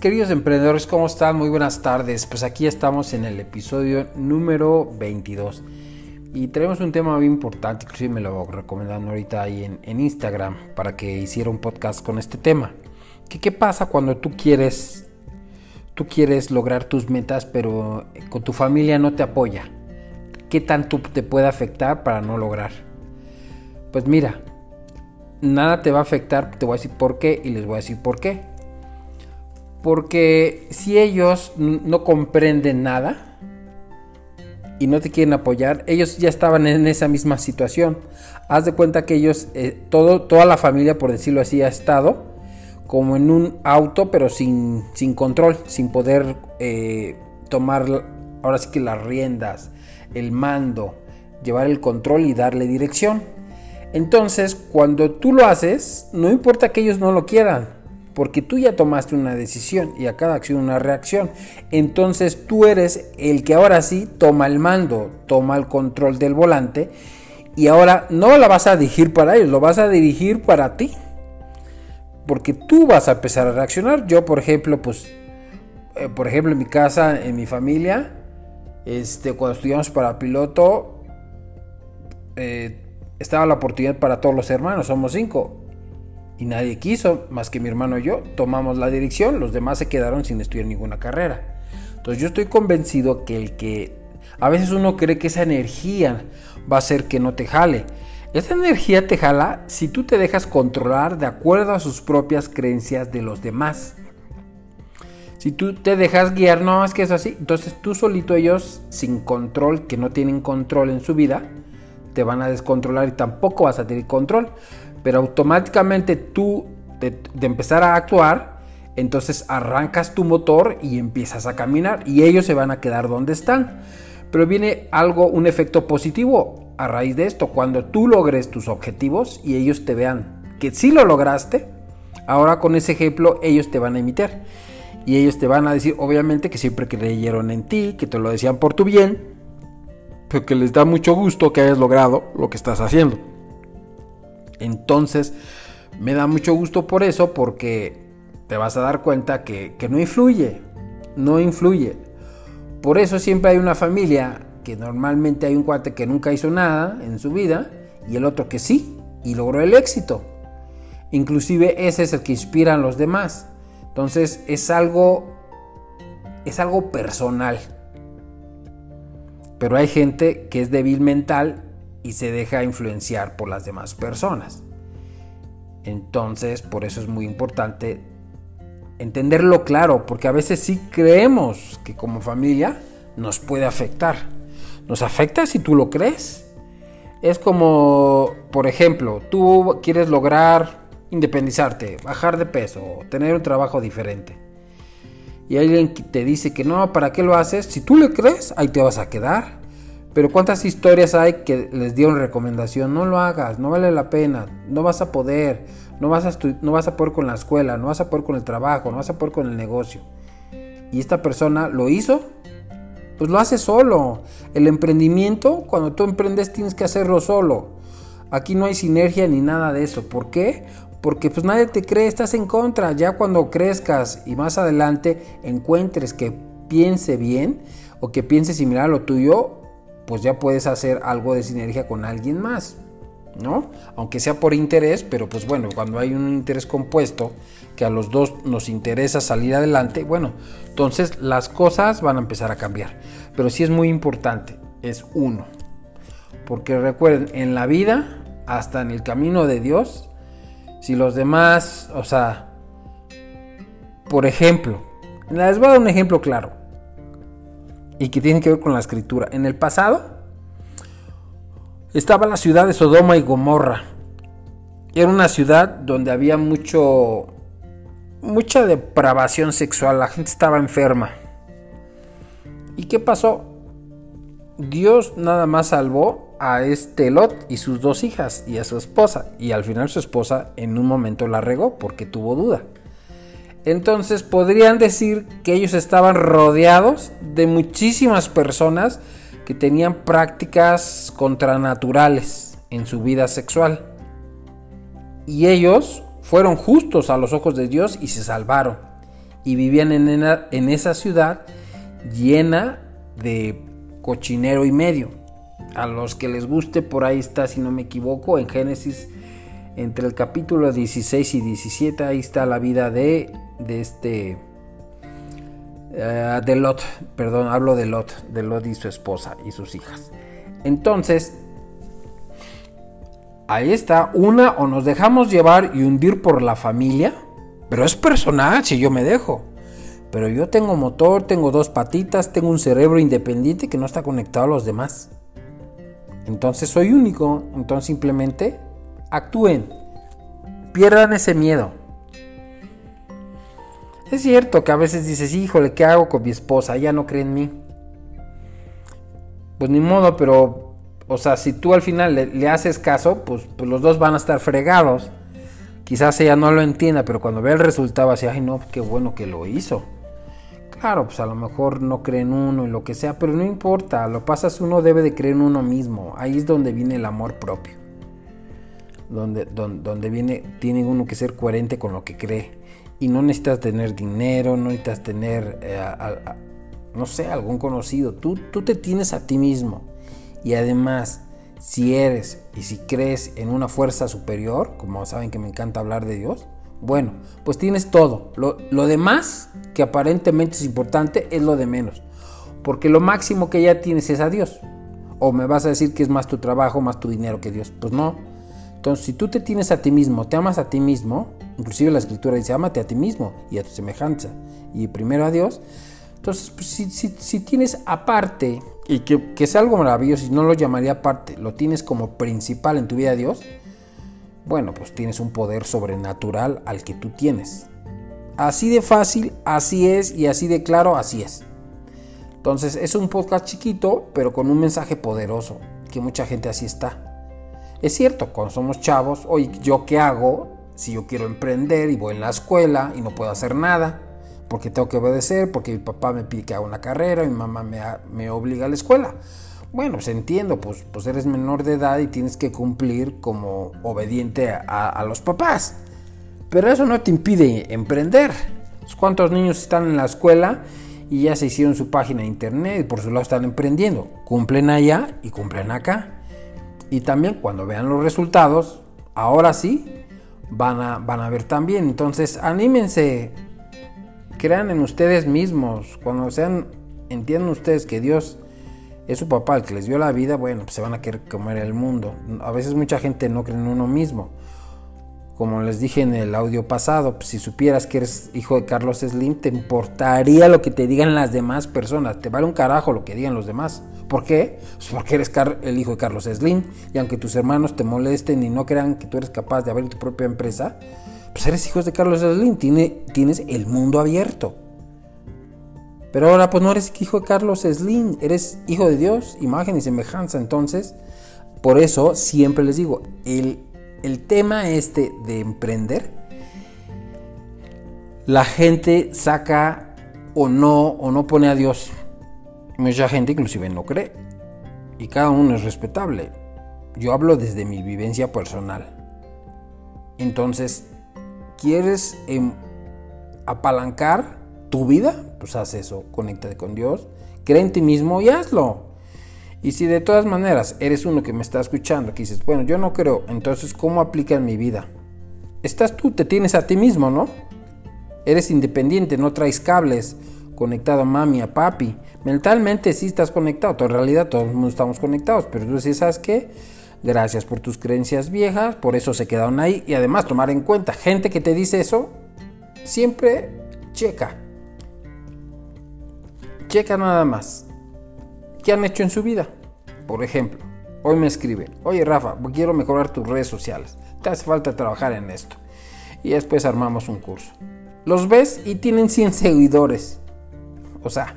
Queridos emprendedores, ¿cómo están? Muy buenas tardes. Pues aquí estamos en el episodio número 22. Y tenemos un tema muy importante, inclusive me lo recomendando ahorita ahí en, Instagram para que hiciera un podcast con este tema. ¿Qué, ¿Qué pasa cuando tú quieres, tú quieres lograr tus metas pero con tu familia no te apoya? ¿Qué tanto te puede afectar para no lograr? Pues mira, nada te va a afectar, te voy a decir por qué y les voy a decir por qué. Porque si ellos no comprenden nada y no te quieren apoyar, ellos ya estaban en esa misma situación. Haz de cuenta que ellos, eh, toda la familia, por decirlo así, ha estado como en un auto, pero sin, sin control, sin poder eh, tomar ahora sí que las riendas, el mando, llevar el control y darle dirección. Entonces, cuando tú lo haces, no importa que ellos no lo quieran, porque tú ya tomaste una decisión y a cada acción una reacción. Entonces tú eres el que ahora sí toma el mando, toma el control del volante y ahora no la vas a dirigir para ellos, lo vas a dirigir para ti. Porque tú vas a empezar a reaccionar. Yo, por ejemplo, pues, eh, por ejemplo, en mi casa, en mi familia, este, cuando estudiamos para piloto, eh, estaba la oportunidad para todos los hermanos, somos cinco y nadie quiso, más que mi hermano y yo, tomamos la dirección, los demás se quedaron sin estudiar ninguna carrera. Entonces yo estoy convencido que el que a veces uno cree que esa energía va a hacer que no te jale. Esa energía te jala si tú te dejas controlar de acuerdo a sus propias creencias de los demás. Si tú te dejas guiar, no, es que es así. Entonces tú solito ellos, sin control, que no tienen control en su vida, te van a descontrolar y tampoco vas a tener control pero automáticamente tú de, empezar a actuar, entonces arrancas tu motor y empiezas a caminar y ellos se van a quedar donde están. Pero viene algo, un efecto positivo a raíz de esto. Cuando tú logres tus objetivos y ellos te vean que sí lo lograste, ahora con ese ejemplo ellos te van a imitar. Y ellos te van a decir, obviamente, que siempre creyeron en ti, que te lo decían por tu bien, pero que les da mucho gusto que hayas logrado lo que estás haciendo. Entonces, me da mucho gusto por eso, porque te vas a dar cuenta que, no influye, no influye. Por eso siempre hay una familia que normalmente hay un cuate que nunca hizo nada en su vida y el otro que sí y logró el éxito. Inclusive ese es el que inspira a los demás. Entonces es algo es algo personal. Pero hay gente que es débil mental y se deja influenciar por las demás personas. Entonces, por eso es muy importante entenderlo claro, porque a veces sí creemos que como familia nos puede afectar. ¿Nos afecta si tú lo crees? Es como, por ejemplo, tú quieres lograr independizarte, bajar de peso, tener un trabajo diferente. Y alguien te dice que no, ¿para qué lo haces? Si tú le crees, ahí te vas a quedar. Pero cuántas historias hay que les dieron recomendación, no lo hagas, no vale la pena, no vas a poder, no vas a, no vas a poder con la escuela, no vas a poder con el trabajo, no vas a poder con el negocio. Y esta persona lo hizo, pues lo hace solo. El emprendimiento, cuando tú emprendes tienes que hacerlo solo. Aquí no hay sinergia ni nada de eso. ¿Por qué? Porque pues nadie te cree, estás en contra. Ya cuando crezcas y más adelante encuentres que piense bien o que piense similar a lo tuyo, pues ya puedes hacer algo de sinergia con alguien más, ¿no? Aunque sea por interés, pero pues bueno, cuando hay un interés compuesto que a los dos nos interesa salir adelante, bueno, entonces las cosas van a empezar a cambiar. Pero sí es muy importante, es uno. Porque recuerden, en la vida, hasta en el camino de Dios, si los demás, o sea, por ejemplo, les voy a dar un ejemplo claro y que tiene que ver con la escritura. En el pasado estaba la ciudad de Sodoma y Gomorra. Era una ciudad donde había mucho mucha depravación sexual, la gente estaba enferma. ¿Y qué pasó? Dios nada más salvó a este Lot y sus dos hijas y a su esposa. Y al final su esposa en un momento la regó porque tuvo duda. Entonces podrían decir que ellos estaban rodeados de muchísimas personas que tenían prácticas contranaturales en su vida sexual. Y ellos fueron justos a los ojos de Dios y se salvaron. y vivían en, en esa ciudad llena de cochinero y medio. A los que les guste, por ahí está, si no me equivoco, en Génesis, entre el capítulo 16 y 17, ahí está la vida de, de este, eh, de Lot, perdón, hablo de Lot, de Lot y su esposa y sus hijas. Entonces, ahí está, una o nos dejamos llevar y hundir por la familia, pero es personal si yo me dejo. Pero yo tengo motor, tengo dos patitas, tengo un cerebro independiente que no está conectado a los demás. Entonces soy único. Entonces simplemente actúen. Pierdan ese miedo. Es cierto que a veces dices, híjole, ¿qué hago con mi esposa? Ella no cree en mí. Pues ni modo, pero, o sea, si tú al final le, haces caso, pues, pues, los dos van a estar fregados. Quizás ella no lo entienda, pero cuando ve el resultado, así, ay, no, qué bueno que lo hizo. Claro, pues a lo mejor no cree en uno y lo que sea, pero no importa, lo pasas uno debe de creer en uno mismo. Ahí es donde viene el amor propio. Donde, donde, viene, tiene uno que ser coherente con lo que cree. Y no necesitas tener dinero, no necesitas tener, eh, no sé, algún conocido. Tú, tú te tienes a ti mismo. Y además, si eres y si crees en una fuerza superior, como saben que me encanta hablar de Dios, bueno, pues tienes todo. Lo, demás, que aparentemente es importante, es lo de menos. Porque lo máximo que ya tienes es a Dios. O me vas a decir que es más tu trabajo, más tu dinero que Dios. Pues no. Entonces, si tú te tienes a ti mismo, te amas a ti mismo, inclusive la escritura dice, amate a ti mismo y a tu semejanza, y primero a Dios. Entonces, pues, si, tienes aparte, y que, que es algo maravilloso, y no lo llamaría aparte, lo tienes como principal en tu vida a Dios, bueno, pues tienes un poder sobrenatural al que tú tienes. Así de fácil, así es y así de claro, así es. Entonces es un podcast chiquito, pero con un mensaje poderoso, que mucha gente así está. Es cierto, cuando somos chavos, oye, ¿yo qué hago si yo quiero emprender y voy en la escuela y no puedo hacer nada? Porque tengo que obedecer, porque mi papá me pide que haga una carrera, mi mamá me, obliga a la escuela. Bueno, pues entiendo, pues, pues eres menor de edad y tienes que cumplir como obediente a, los papás. Pero eso no te impide emprender. Pues, ¿Cuántos niños están en la escuela y ya se hicieron su página de internet y por su lado están emprendiendo? Cumplen allá y cumplen acá. Y también cuando vean los resultados, ahora sí, van a, van a ver también. Entonces, anímense, crean en ustedes mismos. Cuando sean, entiendan ustedes que Dios es su papá el que les dio la vida, bueno, pues se van a querer comer el mundo. A veces mucha gente no cree en uno mismo. Como les dije en el audio pasado, pues si supieras que eres hijo de Carlos Slim, te importaría lo que te digan las demás personas. Te vale un carajo lo que digan los demás. ¿Por qué? Pues porque eres el hijo de Carlos Slim. Y aunque tus hermanos te molesten y no crean que tú eres capaz de abrir tu propia empresa, pues eres hijo de Carlos Slim. tienes el mundo abierto. Pero ahora pues no eres hijo de Carlos Slim, eres hijo de Dios, imagen y semejanza. Entonces, por eso siempre les digo, el, el tema este de emprender, la gente saca o no, o no pone a Dios. Mucha gente inclusive no cree. Y cada uno es respetable. Yo hablo desde mi vivencia personal. Entonces, ¿quieres em, apalancar tu vida? pues haz eso, conéctate con Dios, cree en ti mismo y hazlo. Y si de todas maneras eres uno que me está escuchando, que dices, bueno, yo no creo, entonces ¿cómo aplica en mi vida? Estás tú, te tienes a ti mismo, ¿no? Eres independiente, no traes cables conectado a mami, a papi. Mentalmente sí estás conectado, en realidad todos estamos conectados, pero tú sí sabes qué, gracias por tus creencias viejas, por eso se quedaron ahí y además tomar en cuenta, gente que te dice eso, siempre checa Checa nada más. ¿Qué han hecho en su vida? Por ejemplo, hoy me escriben, oye Rafa, quiero mejorar tus redes sociales. Te hace falta trabajar en esto. Y después armamos un curso. Los ves y tienen 100 seguidores. O sea,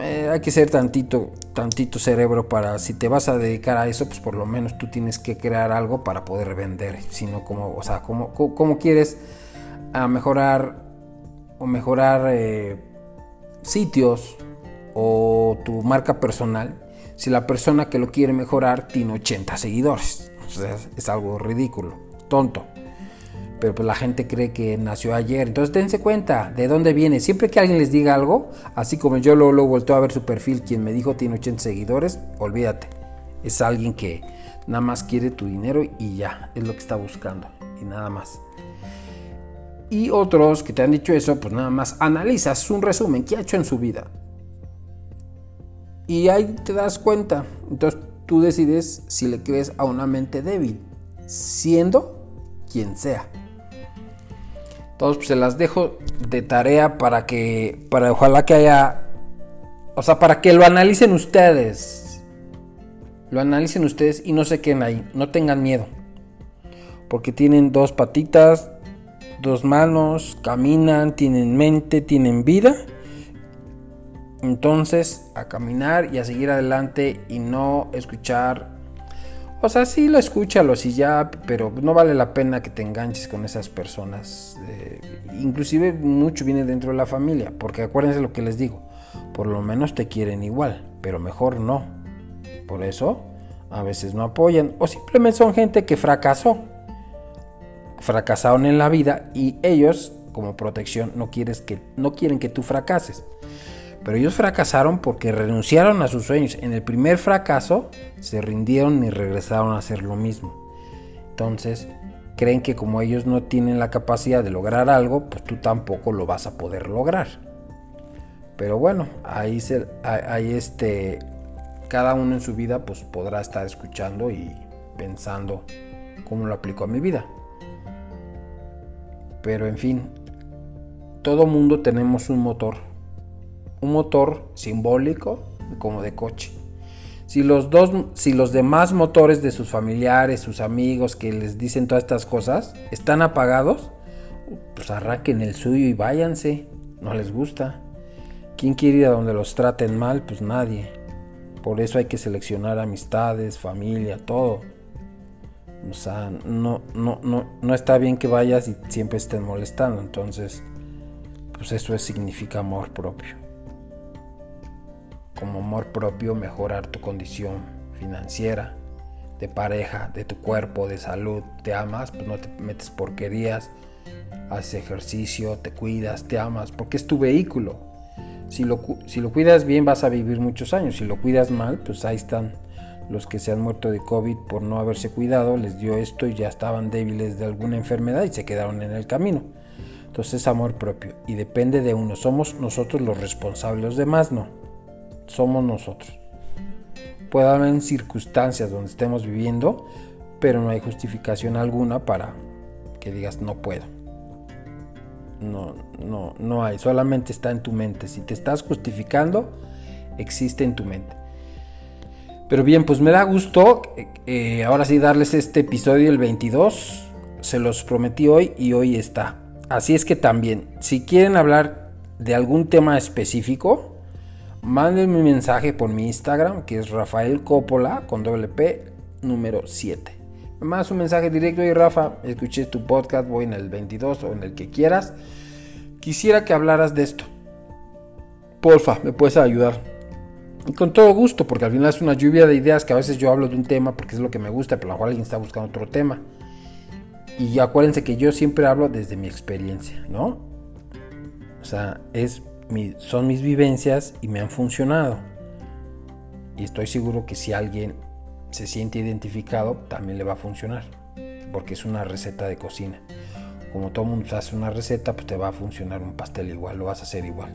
eh, hay que ser tantito, tantito cerebro para, si te vas a dedicar a eso, pues por lo menos tú tienes que crear algo para poder vender. Sino como, o sea, como, como quieres a mejorar o mejorar... Eh, sitios o tu marca personal si la persona que lo quiere mejorar tiene 80 seguidores. O sea, es algo ridículo, tonto. Pero pues la gente cree que nació ayer. Entonces dense cuenta de dónde viene. Siempre que alguien les diga algo, así como yo luego, luego volteo a ver su perfil, quien me dijo tiene 80 seguidores, olvídate. Es alguien que nada más quiere tu dinero y ya, es lo que está buscando y nada más. Y otros que te han dicho eso, pues nada más analizas un resumen, qué ha hecho en su vida. Y ahí te das cuenta. Entonces tú decides si le crees a una mente débil, siendo quien sea. Entonces pues, se las dejo de tarea para que, para ojalá que haya, o sea, para que lo analicen ustedes. Lo analicen ustedes y no se queden ahí, no tengan miedo. Porque tienen dos patitas, dos manos, caminan, tienen mente, tienen vida. Entonces, a caminar y a seguir adelante y no escuchar. O sea, sí lo escúchalo, si ya, pero no vale la pena que te enganches con esas personas. Eh, inclusive mucho viene dentro de la familia, porque acuérdense lo que les digo, por lo menos te quieren igual, pero mejor no. Por eso, a veces no apoyan o simplemente son gente que fracasó fracasaron en la vida y ellos, como protección, no, quieres que, no quieren que tú fracases. Pero ellos fracasaron porque renunciaron a sus sueños. En el primer fracaso se rindieron y regresaron a hacer lo mismo. Entonces, creen que como ellos no tienen la capacidad de lograr algo, pues tú tampoco lo vas a poder lograr. Pero bueno, ahí, se, ahí este, cada uno en su vida pues podrá estar escuchando y pensando cómo lo aplico a mi vida. Pero en fin, todo mundo tenemos un motor. Un motor simbólico como de coche. Si los, dos, si los demás motores de sus familiares, sus amigos que les dicen todas estas cosas están apagados, pues arranquen el suyo y váyanse. No les gusta. ¿Quién quiere ir a donde los traten mal? Pues nadie. Por eso hay que seleccionar amistades, familia, todo. O sea, no, no, no, no está bien que vayas y siempre estén molestando. Entonces, pues eso significa amor propio. Como amor propio, mejorar tu condición financiera, de pareja, de tu cuerpo, de salud. Te amas, pues no te metes porquerías, haces ejercicio, te cuidas, te amas, porque es tu vehículo. Si lo, si lo cuidas bien vas a vivir muchos años, si lo cuidas mal, pues ahí están los que se han muerto de COVID por no haberse cuidado, les dio esto y ya estaban débiles de alguna enfermedad y se quedaron en el camino. Entonces es amor propio y depende de uno. Somos nosotros los responsables, los demás no. Somos nosotros. Puede haber circunstancias donde estemos viviendo, pero no hay justificación alguna para que digas no puedo. No, no, no hay. Solamente está en tu mente. Si te estás justificando, existe en tu mente. Pero bien, pues me da gusto eh, ahora sí darles este episodio, el 22. Se los prometí hoy y hoy está. Así es que también, si quieren hablar de algún tema específico, manden mi mensaje por mi Instagram, que es Rafael Coppola con doble P número 7. Me mandas un mensaje directo y Rafa, escuché tu podcast, voy en el 22 o en el que quieras. Quisiera que hablaras de esto. Porfa, me puedes ayudar. Y con todo gusto, porque al final es una lluvia de ideas que a veces yo hablo de un tema porque es lo que me gusta, pero a lo mejor alguien está buscando otro tema. Y acuérdense que yo siempre hablo desde mi experiencia, ¿no? O sea, es son mis vivencias y me han funcionado. Y estoy seguro que si alguien se siente identificado, también le va a funcionar. Porque es una receta de cocina. Como todo mundo hace una receta, pues te va a funcionar un pastel igual, lo vas a hacer igual.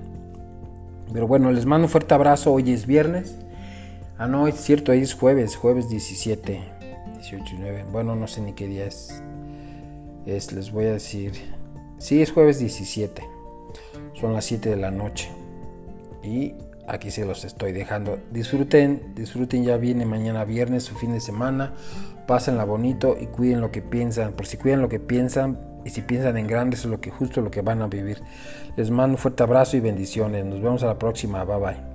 Pero bueno, les mando un fuerte abrazo. Hoy es viernes. Ah, no, es cierto, hoy es jueves, jueves 17, 18 y 9. Bueno, no sé ni qué día es. Es, les voy a decir. Sí, es jueves 17. Son las 7 de la noche. Y aquí se los estoy dejando. Disfruten, disfruten, ya viene mañana viernes, su fin de semana. Pásenla bonito y cuiden lo que piensan. Por si cuidan lo que piensan, y si piensan en grandes es lo que justo lo que van a vivir. Les mando un fuerte abrazo y bendiciones. Nos vemos a la próxima. Bye bye.